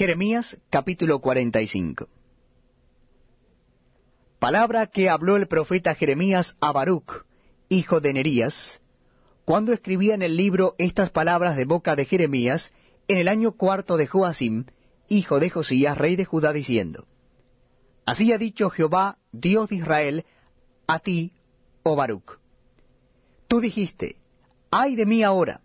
Jeremías capítulo 45 Palabra que habló el profeta Jeremías a Baruch, hijo de Nerías, cuando escribía en el libro estas palabras de boca de Jeremías en el año cuarto de Joacim, hijo de Josías, rey de Judá, diciendo, Así ha dicho Jehová, Dios de Israel, a ti, oh Baruch. Tú dijiste, ay de mí ahora,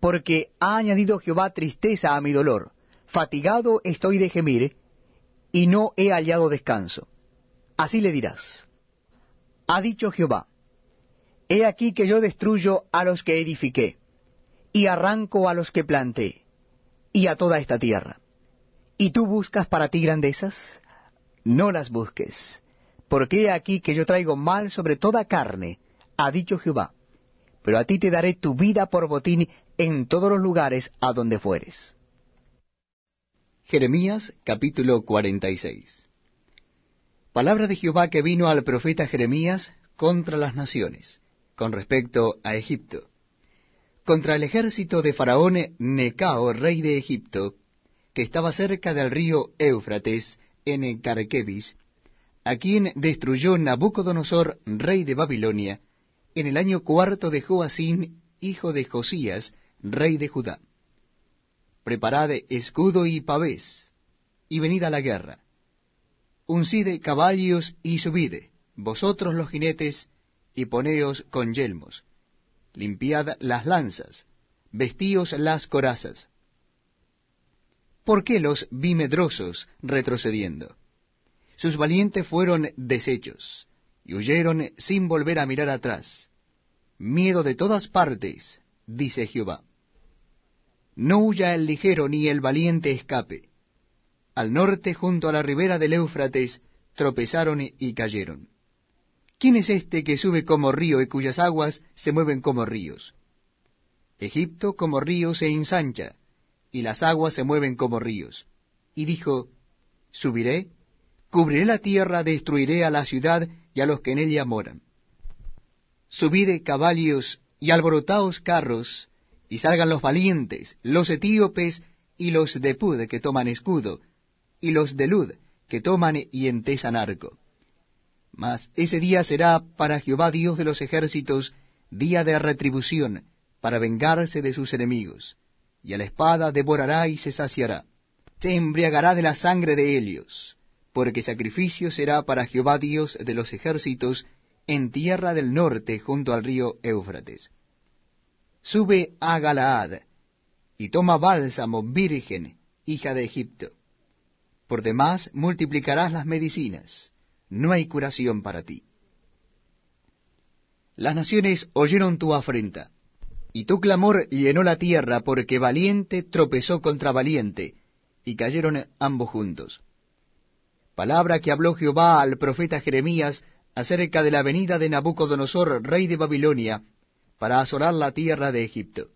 porque ha añadido Jehová tristeza a mi dolor, fatigado estoy de gemir, y no he hallado descanso. Así le dirás, ha dicho Jehová, he aquí que yo destruyo a los que edifiqué, y arranco a los que planté, y a toda esta tierra. ¿Y tú buscas para ti grandezas? No las busques, porque he aquí que yo traigo mal sobre toda carne, ha dicho Jehová, pero a ti te daré tu vida por botín en todos los lugares a donde fueres. Jeremías capítulo 46 Palabra de Jehová que vino al profeta Jeremías contra las naciones, con respecto a Egipto. Contra el ejército de Faraón Necao, rey de Egipto, que estaba cerca del río Éufrates, en Carquebis, a quien destruyó Nabucodonosor, rey de Babilonia, en el año cuarto de Joacín, hijo de Josías, rey de Judá preparad escudo y pavés, y venid a la guerra. Uncide caballos y subide, vosotros los jinetes, y poneos con yelmos. Limpiad las lanzas, vestíos las corazas. ¿Por qué los vi medrosos retrocediendo? Sus valientes fueron deshechos, y huyeron sin volver a mirar atrás. Miedo de todas partes, dice Jehová. No huya el ligero ni el valiente escape. Al norte, junto a la ribera del Éufrates, tropezaron y cayeron. ¿Quién es este que sube como río y cuyas aguas se mueven como ríos? Egipto como río se ensancha, y las aguas se mueven como ríos. Y dijo, Subiré, cubriré la tierra, destruiré a la ciudad y a los que en ella moran. Subide caballos y alborotaos carros, y salgan los valientes, los etíopes y los de Pud que toman escudo, y los de Lud que toman y entesan arco. Mas ese día será para Jehová Dios de los ejércitos día de retribución, para vengarse de sus enemigos, y a la espada devorará y se saciará. Se embriagará de la sangre de Helios, porque sacrificio será para Jehová Dios de los ejércitos en tierra del norte junto al río Éufrates sube a Galaad, y toma bálsamo virgen, hija de Egipto. Por demás multiplicarás las medicinas, no hay curación para ti. Las naciones oyeron tu afrenta, y tu clamor llenó la tierra, porque valiente tropezó contra valiente, y cayeron ambos juntos. Palabra que habló Jehová al profeta Jeremías acerca de la venida de Nabucodonosor, rey de Babilonia, para asolar la tierra de Egipto.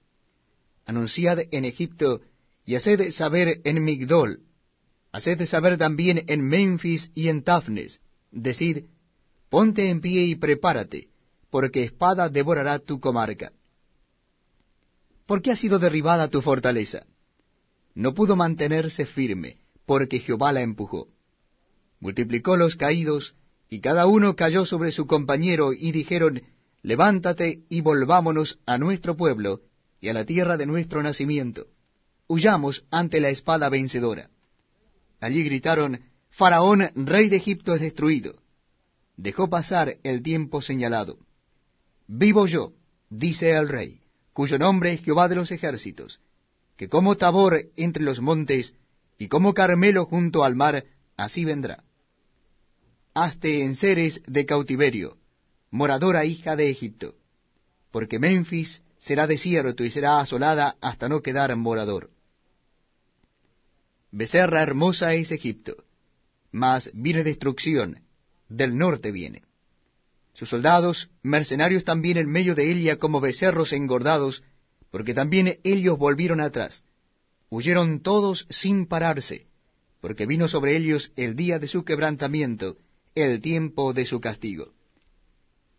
Anunciad en Egipto y haced saber en Migdol, haced saber también en Memphis y en Tafnes, decid, ponte en pie y prepárate, porque espada devorará tu comarca. ¿Por qué ha sido derribada tu fortaleza? No pudo mantenerse firme, porque Jehová la empujó. Multiplicó los caídos, y cada uno cayó sobre su compañero, y dijeron, levántate y volvámonos a nuestro pueblo y a la tierra de nuestro nacimiento. Huyamos ante la espada vencedora. Allí gritaron, Faraón, rey de Egipto, es destruido. Dejó pasar el tiempo señalado. Vivo yo, dice el rey, cuyo nombre es Jehová de los ejércitos, que como Tabor entre los montes y como Carmelo junto al mar, así vendrá. Hazte en seres de cautiverio, moradora hija de Egipto, porque Memphis será desierto y será asolada hasta no quedar morador. Becerra hermosa es Egipto, mas viene destrucción, del norte viene. Sus soldados, mercenarios también en medio de ella como becerros engordados, porque también ellos volvieron atrás. Huyeron todos sin pararse, porque vino sobre ellos el día de su quebrantamiento, el tiempo de su castigo.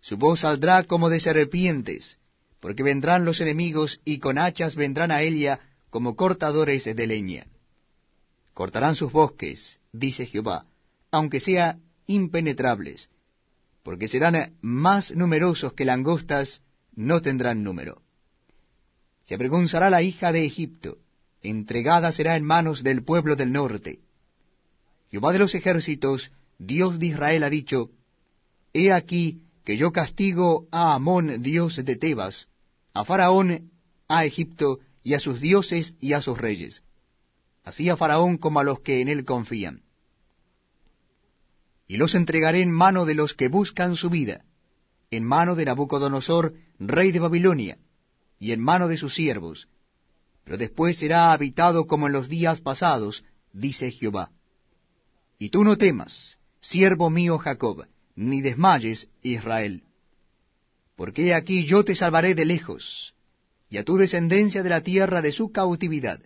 Su voz saldrá como de serpientes, porque vendrán los enemigos y con hachas vendrán a ella como cortadores de leña. cortarán sus bosques, dice Jehová, aunque sean impenetrables, porque serán más numerosos que langostas, no tendrán número. Se avergonzará la hija de Egipto, entregada será en manos del pueblo del norte. Jehová de los ejércitos, Dios de Israel, ha dicho, He aquí que yo castigo a Amón, dios de Tebas, a Faraón, a Egipto, y a sus dioses y a sus reyes, así a Faraón como a los que en él confían. Y los entregaré en mano de los que buscan su vida, en mano de Nabucodonosor, rey de Babilonia, y en mano de sus siervos, pero después será habitado como en los días pasados, dice Jehová. Y tú no temas, siervo mío Jacob, ni desmayes, Israel. Porque aquí yo te salvaré de lejos, y a tu descendencia de la tierra de su cautividad.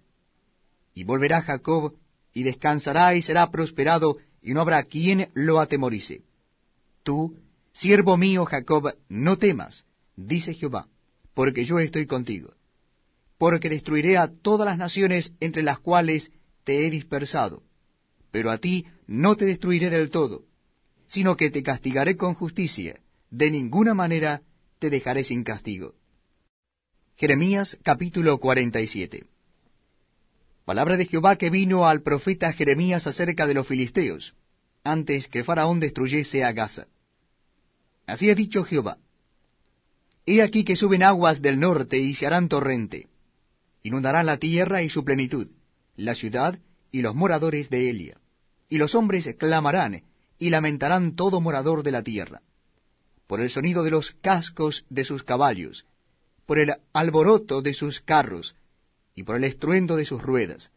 Y volverá Jacob, y descansará y será prosperado, y no habrá quien lo atemorice. Tú, siervo mío Jacob, no temas, dice Jehová, porque yo estoy contigo. Porque destruiré a todas las naciones entre las cuales te he dispersado, pero a ti no te destruiré del todo, sino que te castigaré con justicia, de ninguna manera te dejaré sin castigo. Jeremías capítulo 47 Palabra de Jehová que vino al profeta Jeremías acerca de los filisteos, antes que Faraón destruyese a Gaza. Así ha dicho Jehová. He aquí que suben aguas del norte y se harán torrente. Inundarán la tierra y su plenitud, la ciudad y los moradores de Elia. Y los hombres clamarán y lamentarán todo morador de la tierra, por el sonido de los cascos de sus caballos, por el alboroto de sus carros y por el estruendo de sus ruedas.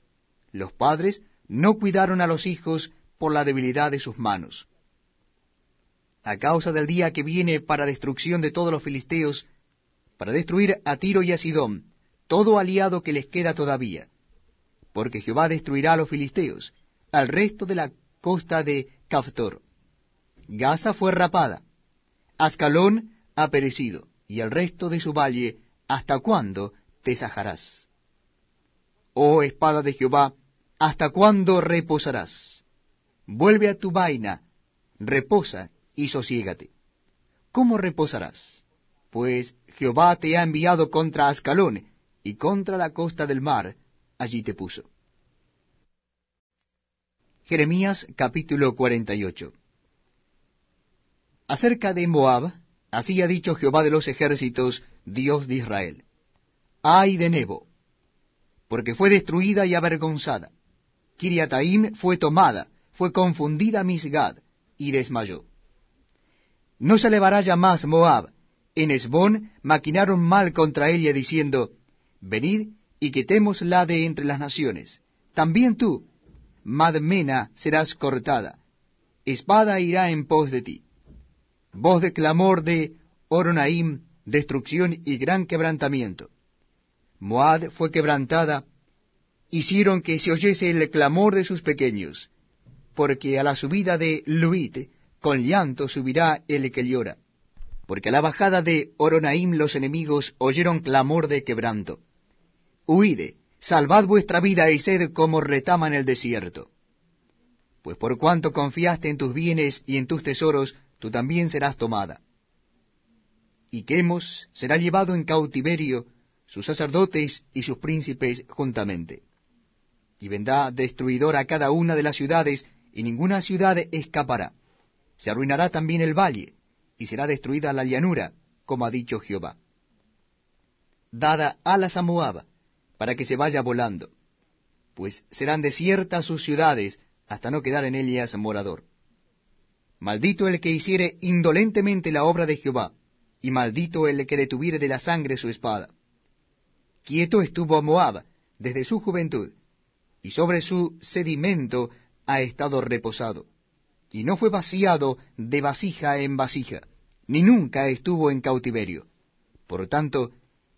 Los padres no cuidaron a los hijos por la debilidad de sus manos. A causa del día que viene para destrucción de todos los filisteos, para destruir a Tiro y a Sidón, todo aliado que les queda todavía, porque Jehová destruirá a los filisteos, al resto de la costa de Caftor. Gaza fue rapada, Ascalón ha perecido, y el resto de su valle, ¿hasta cuándo te sajarás? Oh espada de Jehová, ¿hasta cuándo reposarás? Vuelve a tu vaina, reposa y sosiégate. ¿Cómo reposarás? Pues Jehová te ha enviado contra Ascalón y contra la costa del mar, allí te puso. Jeremías capítulo 48 Acerca de Moab, así ha dicho Jehová de los ejércitos, Dios de Israel. Ay de Nebo, porque fue destruida y avergonzada. Kiriataim fue tomada, fue confundida Misgad, y desmayó. No se elevará ya más Moab. En Esbón maquinaron mal contra ella, diciendo, Venid y quitémosla de entre las naciones. También tú, Madmena, serás cortada. Espada irá en pos de ti. Voz de clamor de Oronaim, destrucción y gran quebrantamiento. Moab fue quebrantada, hicieron que se oyese el clamor de sus pequeños, porque a la subida de Luit, con llanto subirá el que llora, porque a la bajada de Oronaim los enemigos oyeron clamor de quebranto. Huide, salvad vuestra vida y sed como retama en el desierto. Pues por cuanto confiaste en tus bienes y en tus tesoros, tú también serás tomada. Y Quemos será llevado en cautiverio, sus sacerdotes y sus príncipes juntamente. Y vendrá destruidor a cada una de las ciudades, y ninguna ciudad escapará. Se arruinará también el valle, y será destruida la llanura, como ha dicho Jehová. Dada alas a Moab, para que se vaya volando, pues serán desiertas sus ciudades, hasta no quedar en ellas morador. Maldito el que hiciere indolentemente la obra de Jehová, y maldito el que detuviere de la sangre su espada. Quieto estuvo Moab desde su juventud, y sobre su sedimento ha estado reposado, y no fue vaciado de vasija en vasija, ni nunca estuvo en cautiverio. Por tanto,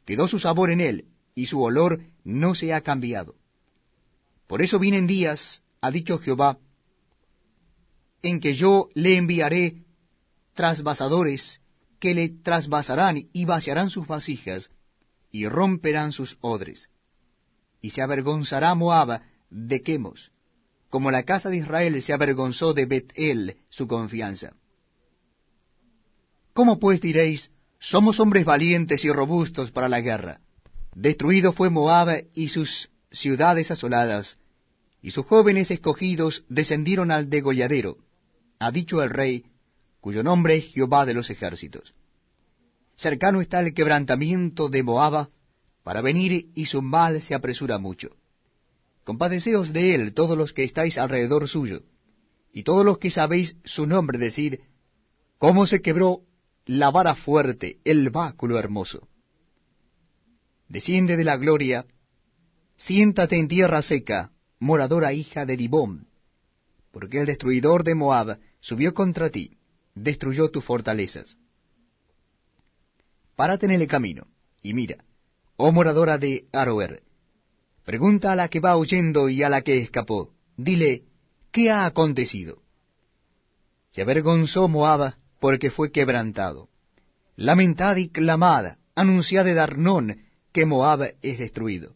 quedó su sabor en él, y su olor no se ha cambiado. Por eso vienen días, ha dicho Jehová, en que yo le enviaré trasvasadores que le trasvasarán y vaciarán sus vasijas y romperán sus odres. Y se avergonzará Moab de Quemos, como la casa de Israel se avergonzó de Bet-El, su confianza. ¿Cómo pues diréis, somos hombres valientes y robustos para la guerra? Destruido fue Moab y sus ciudades asoladas, y sus jóvenes escogidos descendieron al degolladero, ha dicho el rey, cuyo nombre es Jehová de los ejércitos. Cercano está el quebrantamiento de Moab, para venir y su mal se apresura mucho. Compadeceos de él todos los que estáis alrededor suyo, y todos los que sabéis su nombre decid, cómo se quebró la vara fuerte, el báculo hermoso. Desciende de la gloria, siéntate en tierra seca, moradora hija de Dibón, porque el destruidor de Moab subió contra ti, destruyó tus fortalezas. Párate en el camino, y mira, oh moradora de Aroer, pregunta a la que va huyendo y a la que escapó, dile, ¿qué ha acontecido? Se avergonzó Moab porque fue quebrantado. Lamentad y clamad, anunciad de Darnón que Moab es destruido.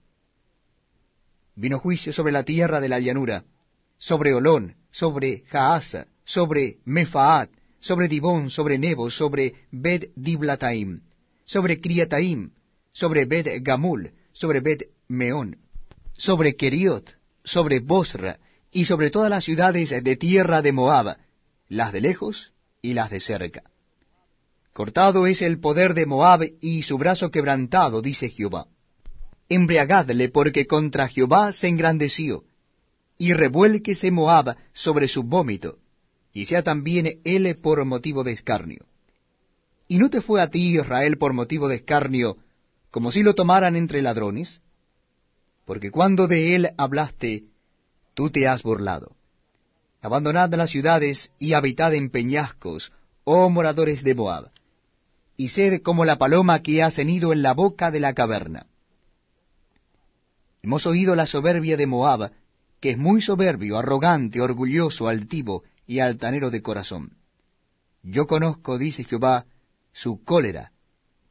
Vino juicio sobre la tierra de la llanura, sobre Olón, sobre Jaasa, sobre Mefaat, sobre Dibón, sobre Nebo, sobre Bet Diblataim, sobre Criataim, sobre Bet Gamul, sobre Bet Meón, sobre Keriot, sobre Bosra, y sobre todas las ciudades de tierra de Moab, las de lejos y las de cerca. Cortado es el poder de Moab y su brazo quebrantado, dice Jehová. Embriagadle porque contra Jehová se engrandeció, y revuélquese Moab sobre su vómito, y sea también él por motivo de escarnio. ¿Y no te fue a ti, Israel, por motivo de escarnio, como si lo tomaran entre ladrones? Porque cuando de él hablaste, tú te has burlado. Abandonad las ciudades y habitad en peñascos, oh moradores de Moab, y sed como la paloma que ha cenido en la boca de la caverna. Hemos oído la soberbia de Moab, que es muy soberbio, arrogante, orgulloso, altivo y altanero de corazón. Yo conozco, dice Jehová, su cólera,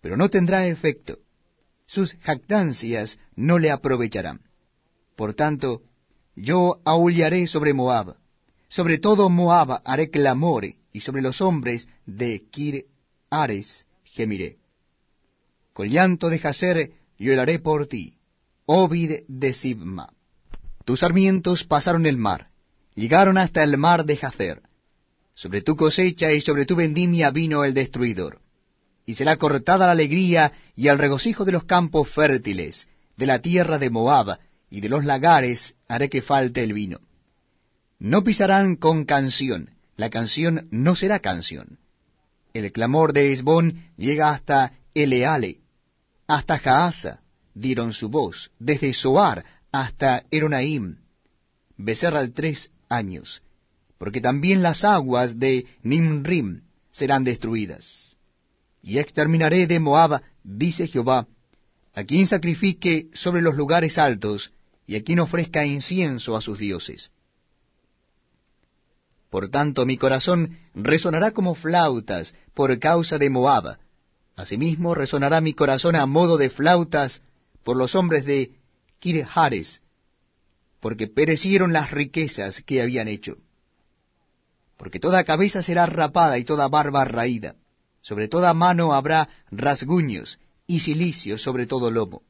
pero no tendrá efecto. Sus jactancias no le aprovecharán. Por tanto, yo aullaré sobre Moab, sobre todo Moab haré clamor, y sobre los hombres de Kir Ares gemiré. Con llanto de Jacer lloraré por ti, Ovid de Sibma. Tus sarmientos pasaron el mar, llegaron hasta el mar de Jacer. Sobre tu cosecha y sobre tu vendimia vino el destruidor. Y será cortada la alegría y el regocijo de los campos fértiles, de la tierra de Moab, y de los lagares haré que falte el vino. No pisarán con canción, la canción no será canción. El clamor de Esbón llega hasta Eleale, hasta Jaasa, dieron su voz, desde Soar hasta Eronaim, becerra tres años, porque también las aguas de Nimrim serán destruidas. Y exterminaré de Moab, dice Jehová, a quien sacrifique sobre los lugares altos, y a quien ofrezca incienso a sus dioses. Por tanto mi corazón resonará como flautas por causa de Moab. Asimismo resonará mi corazón a modo de flautas por los hombres de Kirjares, porque perecieron las riquezas que habían hecho. Porque toda cabeza será rapada y toda barba raída, sobre toda mano habrá rasguños y cilicios sobre todo lomo.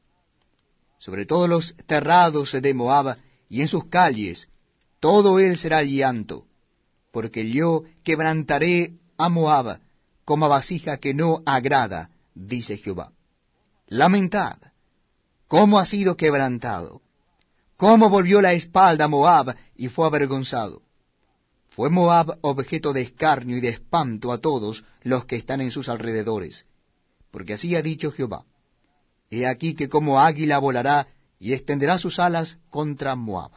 Sobre todos los terrados de Moab y en sus calles, todo él será llanto, porque yo quebrantaré a Moab como vasija que no agrada, dice Jehová. Lamentad, cómo ha sido quebrantado cómo volvió la espalda Moab y fue avergonzado. Fue Moab objeto de escarnio y de espanto a todos los que están en sus alrededores, porque así ha dicho Jehová. He aquí que como águila volará y extenderá sus alas contra Moab.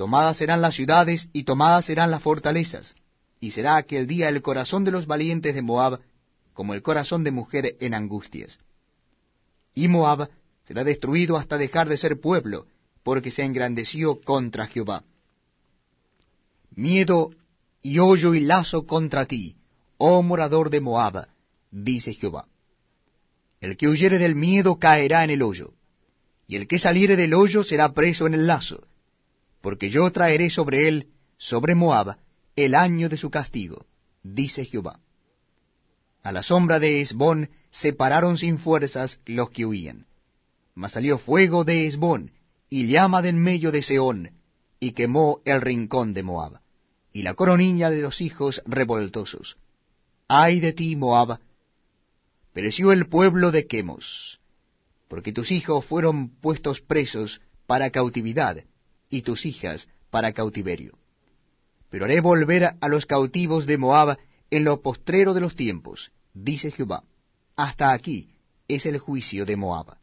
Tomadas serán las ciudades y tomadas serán las fortalezas, y será aquel día el corazón de los valientes de Moab como el corazón de mujer en angustias. Y Moab será destruido hasta dejar de ser pueblo, porque se engrandeció contra Jehová. Miedo y hoyo y lazo contra ti, oh morador de Moab, dice Jehová. El que huyere del miedo caerá en el hoyo, y el que saliere del hoyo será preso en el lazo. Porque yo traeré sobre él, sobre Moab, el año de su castigo, dice Jehová. A la sombra de Esbón se pararon sin fuerzas los que huían. Mas salió fuego de Esbón, y llama de en medio de Seón, y quemó el rincón de Moab, y la coronilla de los hijos revoltosos. Ay de ti, Moab, pereció el pueblo de Quemos, porque tus hijos fueron puestos presos para cautividad, y tus hijas para cautiverio. Pero haré volver a los cautivos de Moab en lo postrero de los tiempos, dice Jehová. Hasta aquí es el juicio de Moab.